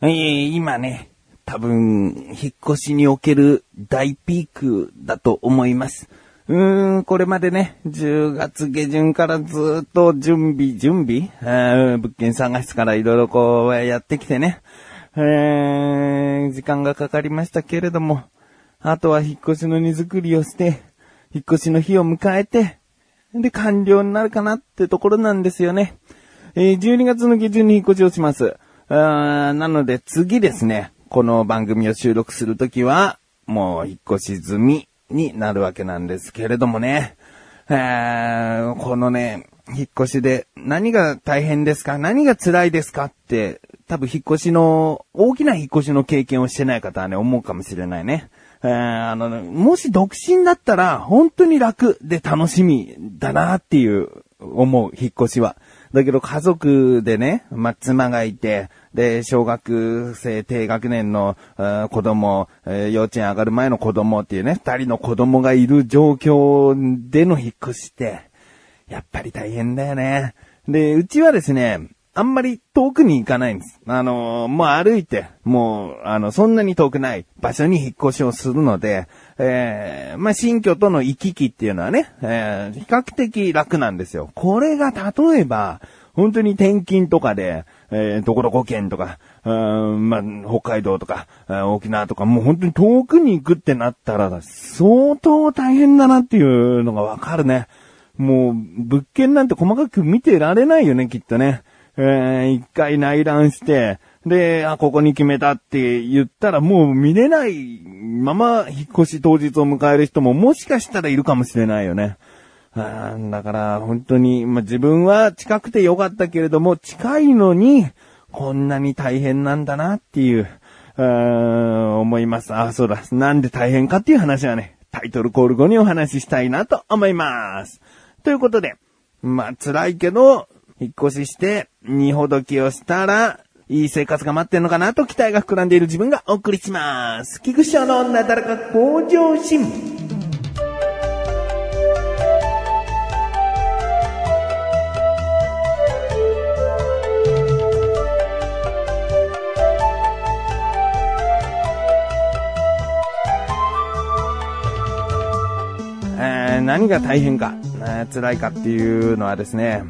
えー今ね、多分、引っ越しにおける大ピークだと思います。うーん、これまでね、10月下旬からずっと準備、準備あー物件探しからいろいろこうやってきてね、えー、時間がかかりましたけれども、あとは引っ越しの荷造りをして、引っ越しの日を迎えて、で、完了になるかなってところなんですよね。えー12月の下旬に引っ越しをします。なので次ですね、この番組を収録するときは、もう引っ越し済みになるわけなんですけれどもね。えーこのね、引っ越しで何が大変ですか何が辛いですかって、多分引っ越しの、大きな引っ越しの経験をしてない方はね、思うかもしれないね。えーあの、もし独身だったら、本当に楽で楽しみだなっていう、思う、引っ越しは。だけど家族でね、まあ、妻がいて、で、小学生低学年の子供、えー幼稚園上がる前の子供っていうね、二人の子供がいる状況での引っ越しって、やっぱり大変だよね。で、うちはですね、あんまり遠くに行かないんです。あのーもう歩いて、もう、あの、そんなに遠くない場所に引っ越しをするので、えーまあ、新居との行き来っていうのはね、えー比較的楽なんですよ。これが例えば、本当に転勤とかで、えーどこどこ県とか、うーんまあ、北海道とか、沖縄とか、もう本当に遠くに行くってなったら、相当大変だなっていうのがわかるね。もう、物件なんて細かく見てられないよね、きっとね。えー一回内覧して、で、あ、ここに決めたって言ったらもう見れないまま引っ越し当日を迎える人ももしかしたらいるかもしれないよね。あだから、本当に、まあ、自分は近くてよかったけれども、近いのに、こんなに大変なんだなっていう、あー思います。あ、そうだ。なんで大変かっていう話はね、タイトルコール後にお話ししたいなと思います。ということで、まあ、辛いけど、引っ越しして、二ほどきをしたら、いい生活が待ってんのかなと期待が膨らんでいる自分がお送りします。菊池の女だらか向上心。何が大変か、辛いかっていうのはですね、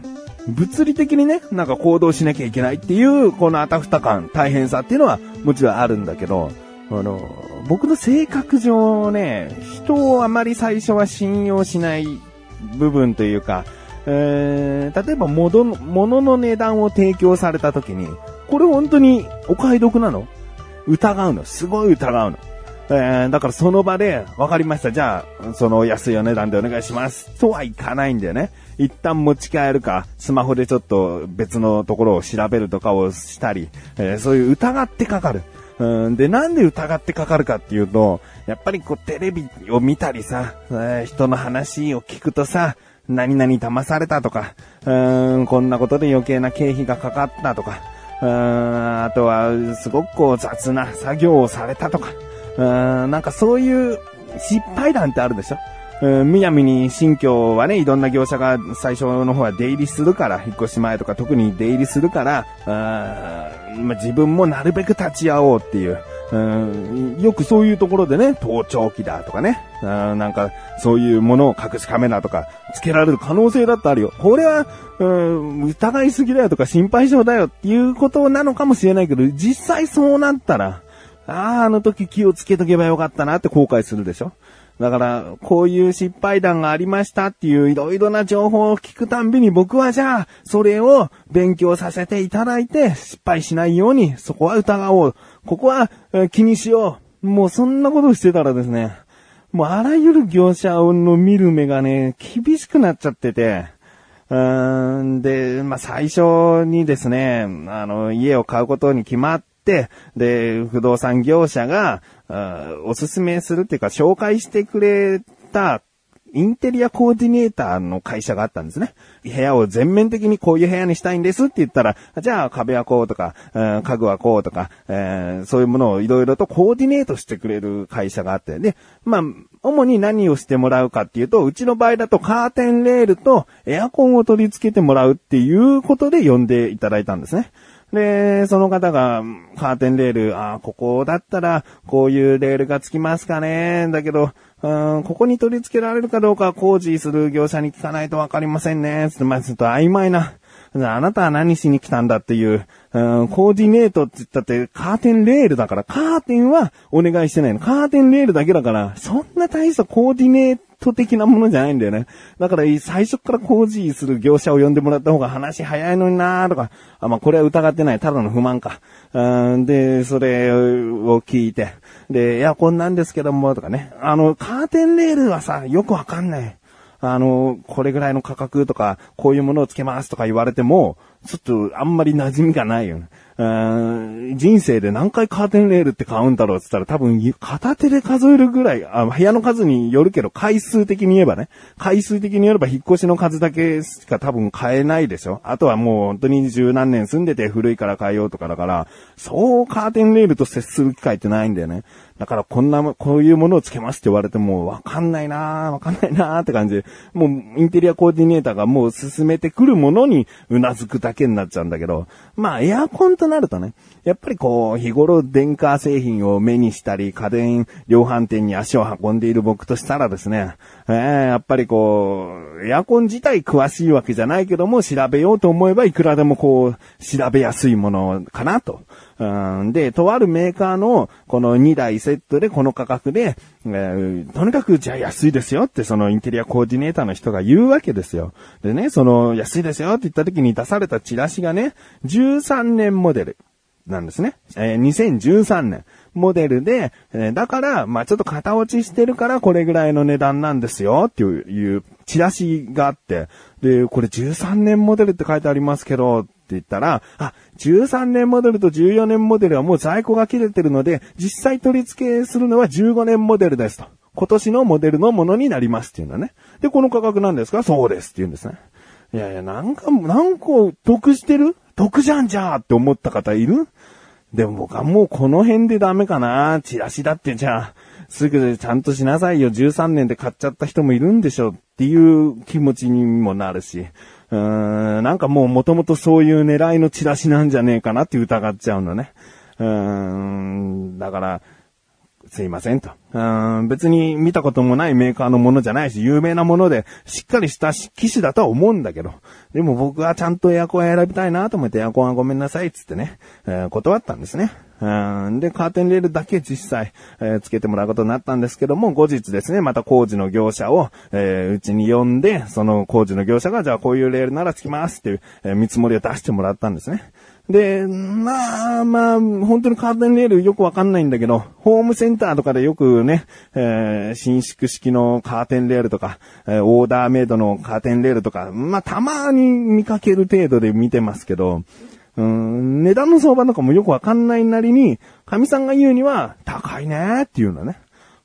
物理的にね、なんか行動しなきゃいけないっていう、このあたふた感、大変さっていうのはもちろんあるんだけど、あの、僕の性格上ね、人をあまり最初は信用しない部分というか、えー例えば物の、物の値段を提供された時に、これ本当にお買い得なの？疑うの？すごい疑うの。えーだからその場で、わかりました。じゃあ、その安いお値段でお願いします。とはいかないんだよね。一旦持ち帰るか、スマホでちょっと別のところを調べるとかをしたり、えーそういう疑ってかかる。うんで、なんで疑ってかかるかっていうと、やっぱりこうテレビを見たりさ、えー人の話を聞くとさ、何々騙されたとか、うーん、こんなことで余計な経費がかかったとか、うーん、あとは、すごくこう雑な作業をされたとか、うん、なんかそういう失敗談ってあるでしょ？うんむやみに新居はね、いろんな業者が最初の方は出入りするから、引っ越し前とか特に出入りするから、あまあ、自分もなるべく立ち会おうっていう、うんよくそういうところでね、盗聴器だとかね、あなんかそういうものを隠しカメラとかつけられる可能性だってあるよ。これは、うん疑いすぎだよとか心配性だよっていうことなのかもしれないけど、実際そうなったら、ああ、あの時気をつけとけばよかったなって後悔するでしょだから、こういう失敗談がありましたっていういろいろな情報を聞くたんびに僕はじゃあ、それを勉強させていただいて、失敗しないように、そこは疑おう。ここは気にしよう。もうそんなことしてたらですね、もうあらゆる業者の見る目がね、厳しくなっちゃってて、うーんで、まあ、最初にですね、あの、家を買うことに決まっ、で、不動産業者が、おすすめするっていうか、紹介してくれた、インテリアコーディネーターの会社があったんですね。部屋を全面的にこういう部屋にしたいんですって言ったら、じゃあ壁はこうとか、家具はこうとか、えーそういうものをいろいろとコーディネートしてくれる会社があって、で、まあ、主に何をしてもらうかっていうと、うちの場合だとカーテンレールとエアコンを取り付けてもらうっていうことで呼んでいただいたんですね。で、その方が、カーテンレール、ああここだったら、こういうレールがつきますかね。だけど、うん、ここに取り付けられるかどうか工事する業者に聞かないとわかりませんね。つって、まあ、ちょっと曖昧な。あなたは何しに来たんだっていう、うん、コーディネートって言ったってカーテンレールだから、カーテンはお願いしてないの。カーテンレールだけだから、そんな大したコーディネート的なものじゃないんだよね。だから最初から工事する業者を呼んでもらった方が話早いのになーとか、あ、まあ、これは疑ってない。ただの不満か。うん、で、それを聞いて、で、エアコンなんですけども、とかね。あの、カーテンレールはさ、よくわかんない。あの、これぐらいの価格とか、こういうものをつけますとか言われても、ちょっとあんまり馴染みがないよね。人生で何回カーテンレールって買うんだろうって言ったら多分片手で数えるぐらい、あ部屋の数によるけど回数的に言えばね、回数的に言えば引っ越しの数だけしか多分買えないでしょあとはもう本当に十何年住んでて古いから買えようとかだから、そうカーテンレールと接する機会ってないんだよね。だからこんな、こういうものをつけますって言われてもわかんないなわかんないなって感じで、もうインテリアコーディネーターがもう進めてくるものにうなずくだけけになっちゃうんだけど、まあエアコンとなるとね、やっぱりこう日頃電化製品を目にしたり家電量販店に足を運んでいる僕としたらですね、えー、やっぱりこう、エアコン自体詳しいわけじゃないけども調べようと思えばいくらでもこう調べやすいものかなと。うん、で、とあるメーカーのこの2台セットでこの価格で、えー、とにかくじゃあ安いですよってそのインテリアコーディネーターの人が言うわけですよ。でね、その安いですよって言った時に出されたチラシがね、13年モデルなんですね。えー、2013年。モデルで、えー、だから、まあちょっと型落ちしてるからこれぐらいの値段なんですよっていう、チラシがあって、で、これ13年モデルって書いてありますけど、って言ったら、あ、13年モデルと14年モデルはもう在庫が切れてるので、実際取り付けするのは15年モデルですと。今年のモデルのものになりますっていうのはね。で、この価格なんですかそうですって言うんですね。いやいや、なんか、なんか得してる？得じゃんじゃーって思った方いる？でも僕はもうこの辺でダメかな。チラシだってじゃあ、すぐちゃんとしなさいよ。13年で買っちゃった人もいるんでしょっていう気持ちにもなるし。うーん、なんかもう元々そういう狙いのチラシなんじゃねえかなって疑っちゃうのね。うーん、だから、すいませんと。うん、別に見たこともないメーカーのものじゃないし、有名なもので、しっかりした機種だとは思うんだけど、でも僕はちゃんとエアコン選びたいなと思ってエアコンはごめんなさいっつってね、えー、断ったんですね。うん、で、カーテンレールだけ実際、えー、つけてもらうことになったんですけども、後日ですね、また工事の業者を、えー、うちに呼んで、その工事の業者が、じゃあこういうレールならつきますっていう、えー、見積もりを出してもらったんですね。で、まあまあ、本当にカーテンレールよくわかんないんだけど、ホームセンターとかでよくね、えー、伸縮式のカーテンレールとか、えー、オーダーメイドのカーテンレールとか、まあたまに見かける程度で見てますけど、うん、値段の相場とかもよくわかんないなりに、神さんが言うには、高いねっていうのね。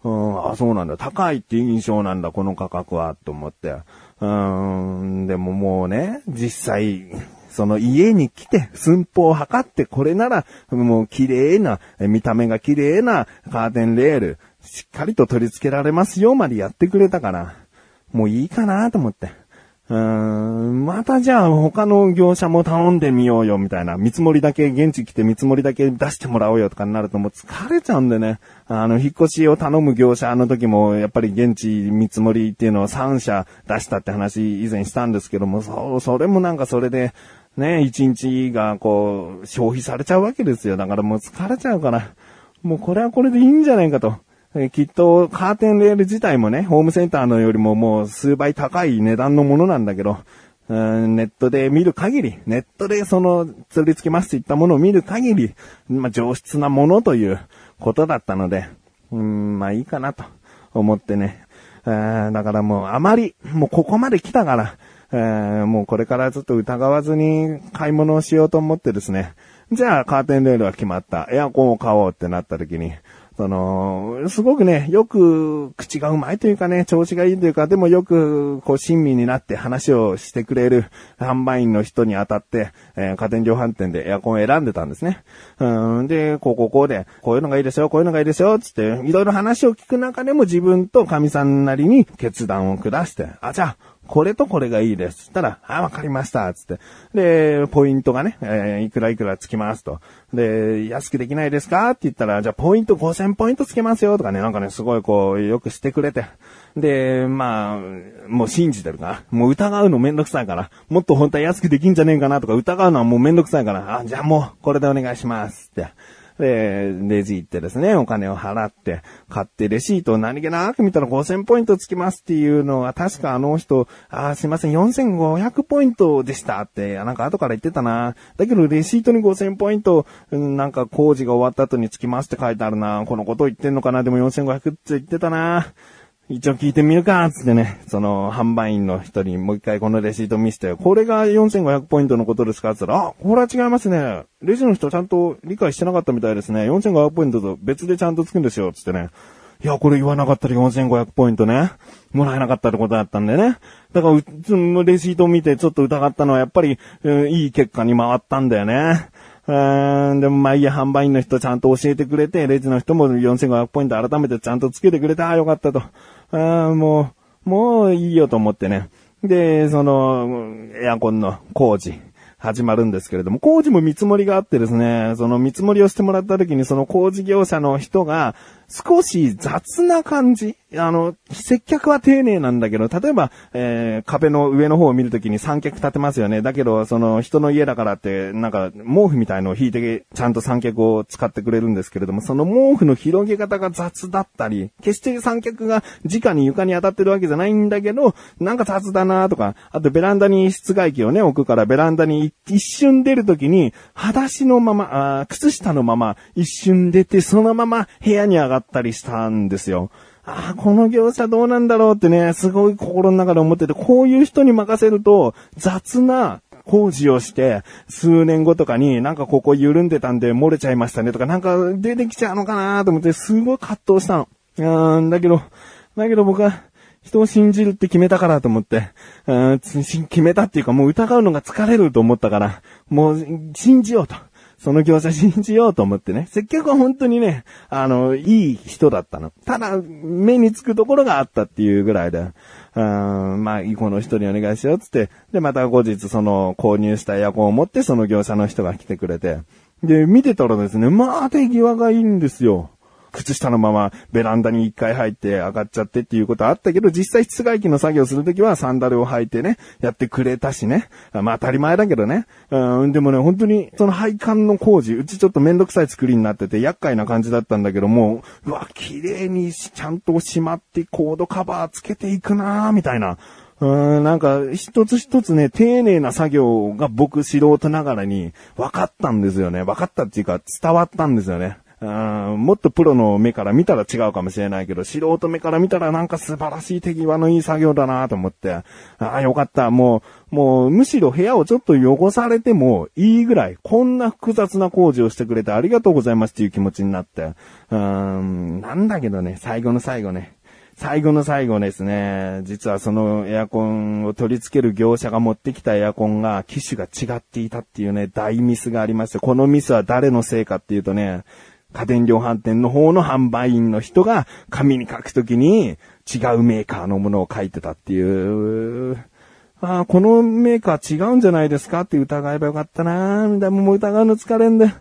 うん、あ、そうなんだ。高いって印象なんだ、この価格は、と思って。うん、でももうね、実際、その家に来て寸法を測ってこれならもう綺麗な、見た目が綺麗なカーテンレール、しっかりと取り付けられますよまでやってくれたから、もういいかなと思って。うーん、またじゃあ他の業者も頼んでみようよみたいな。見積もりだけ、現地来て見積もりだけ出してもらおうよとかになるともう疲れちゃうんでね。あの、引っ越しを頼む業者の時も、やっぱり現地見積もりっていうのを3社出したって話以前したんですけども、そう、それもなんかそれで、ね、一日がこう、消費されちゃうわけですよ。だからもう疲れちゃうから、もうこれはこれでいいんじゃないかと。きっとカーテンレール自体もね、ホームセンターのよりももう数倍高い値段のものなんだけど、うんネットで見る限り、ネットでその、釣り付けますといったものを見る限り、まあ、上質なものということだったので、うん、まあいいかなと思ってね。だからもうあまり、もうここまで来たから、えー、もうこれからちょっと疑わずに買い物をしようと思ってですね。じゃあカーテンレールは決まった。エアコンを買おうってなった時に、その、すごくね、よく口がうまいというかね、調子がいいというか、でもよく、こう、親身になって話をしてくれる販売員の人に当たって、えー、家電量販店でエアコンを選んでたんですね。うん、で、こう、こう、こうで、こういうのがいいですよ、こういうのがいいですよ、つって、いろいろ話を聞く中でも自分と神さんなりに決断を下して、あ、じゃあ、これとこれがいいです。つったら、あ、わかりました。つって。で、ポイントがね、えーいくらいくらつきますと。で、安くできないですか？って言ったら、じゃあポイント5000ポイントつけますよとかね、なんかね、すごいこう、よくしてくれて。で、まあ、もう信じてるか？ら。もう疑うのめんどくさいから。もっと本当は安くできんじゃねえかな？とか疑うのはもうめんどくさいから。あ、じゃあもう、これでお願いします。って。で、レジ行ってですね、お金を払って、買ってレシートを何気なく見たら5000ポイントつきますっていうのは、確かあの人、あ、すいません、4500ポイントでしたって、なんか後から言ってたな。だけどレシートに5000ポイント、なんか工事が終わった後につきますって書いてあるな。このことを言ってんのかなでも4500って言ってたな。一応聞いてみるか、つってね、その、販売員の人にもう一回このレシート見せて、これが4500ポイントのことですか？つったら、あ、これは違いますね。レジの人ちゃんと理解してなかったみたいですね。4500ポイントと別でちゃんとつくんですよ、つってね。いや、これ言わなかったら4500ポイントね。もらえなかったってことだったんでね。だから、うそのレシートを見てちょっと疑ったのは、やっぱり、うんいい結果に回ったんだよね。うーん、でもまあいいや、販売員の人ちゃんと教えてくれて、レジの人も4500ポイント改めてちゃんとつけてくれて、ああ、よかったと。あもう、もういいよと思ってね。で、その、エアコンの工事。始まるんですけれども、工事も見積もりがあってですね、その見積もりをしてもらった時にその工事業者の人が少し雑な感じあの、接客は丁寧なんだけど、例えば、えー壁の上の方を見るときに三脚立てますよね。だけど、その人の家だからって、なんか毛布みたいのを引いて、ちゃんと三脚を使ってくれるんですけれども、その毛布の広げ方が雑だったり、決して三脚が直に床に当たってるわけじゃないんだけど、なんか雑だなとか、あとベランダに室外機をね、置くからベランダに一瞬出るときに、裸足のまま、あ靴下のまま一瞬出て、そのまま部屋に上がってたりしたんですよ。ああ、この業者どうなんだろうってね、すごい心の中で思ってて、こういう人に任せると、雑な工事をして、数年後とかになんかここ緩んでたんで漏れちゃいましたねとか、なんか出てきちゃうのかなと思って、すごい葛藤したの。うん、だけど、だけど僕は、人を信じるって決めたからと思って、うん決めたっていうかもう疑うのが疲れると思ったから、もう信じようと。その業者信じようと思ってね。接客は本当にね、あの、いい人だったの。ただ、目につくところがあったっていうぐらいで。うーん、まあ、この人にお願いしようつって。で、また後日その購入したエアコンを持ってその業者の人が来てくれて。で、見てたらですね、まあ、手際がいいんですよ。靴下のままベランダに一回入って上がっちゃってっていうことあったけど、実際室外機の作業するときはサンダルを履いてね、やってくれたしね。まあ当たり前だけどね。うん、でもね、本当にその配管の工事、うちちょっとめんどくさい作りになってて厄介な感じだったんだけども、うわ、綺麗にちゃんとしまってコードカバーつけていくなーみたいな。うーん、なんか、一つ一つね、丁寧な作業が僕素人ながらに分かったんですよね。分かったっていうか伝わったんですよね。もっとプロの目から見たら違うかもしれないけど、素人目から見たらなんか素晴らしい手際のいい作業だなと思って、ああ、よかった。もう、もう、むしろ部屋をちょっと汚されてもいいぐらい、こんな複雑な工事をしてくれてありがとうございますっていう気持ちになって、うん、なんだけどね、最後の最後ね、最後の最後ですね、実はそのエアコンを取り付ける業者が持ってきたエアコンが機種が違っていたっていうね、大ミスがありまして、このミスは誰のせいかっていうとね、家電量販店の方の販売員の人が紙に書くときに違うメーカーのものを書いてたっていう、ああ、このメーカー違うんじゃないですかって疑えばよかったなぁ。みたいなもう疑うの疲れんで。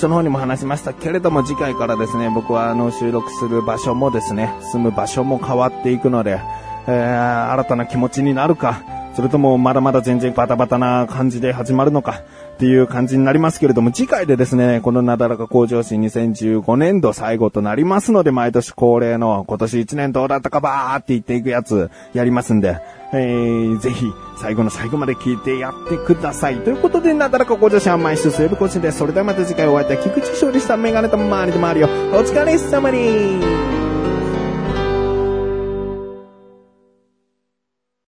初の方にも話しましたけれども、次回からですね、僕はあの収録する場所もですね、住む場所も変わっていくので、えー新たな気持ちになるか、それともまだまだ全然バタバタな感じで始まるのか、っていう感じになりますけれども、次回でですね、このなだらか向上心2015年度最後となりますので、毎年恒例の今年1年どうだったかばーって言っていくやつやりますんで、えー、ぜひ最後の最後まで聞いてやってください。ということで、なだらか向上心は毎週水曜日更新です。それではまた次回お会いいたい菊池勝利したメガネと周りで周りよ。お疲れ様に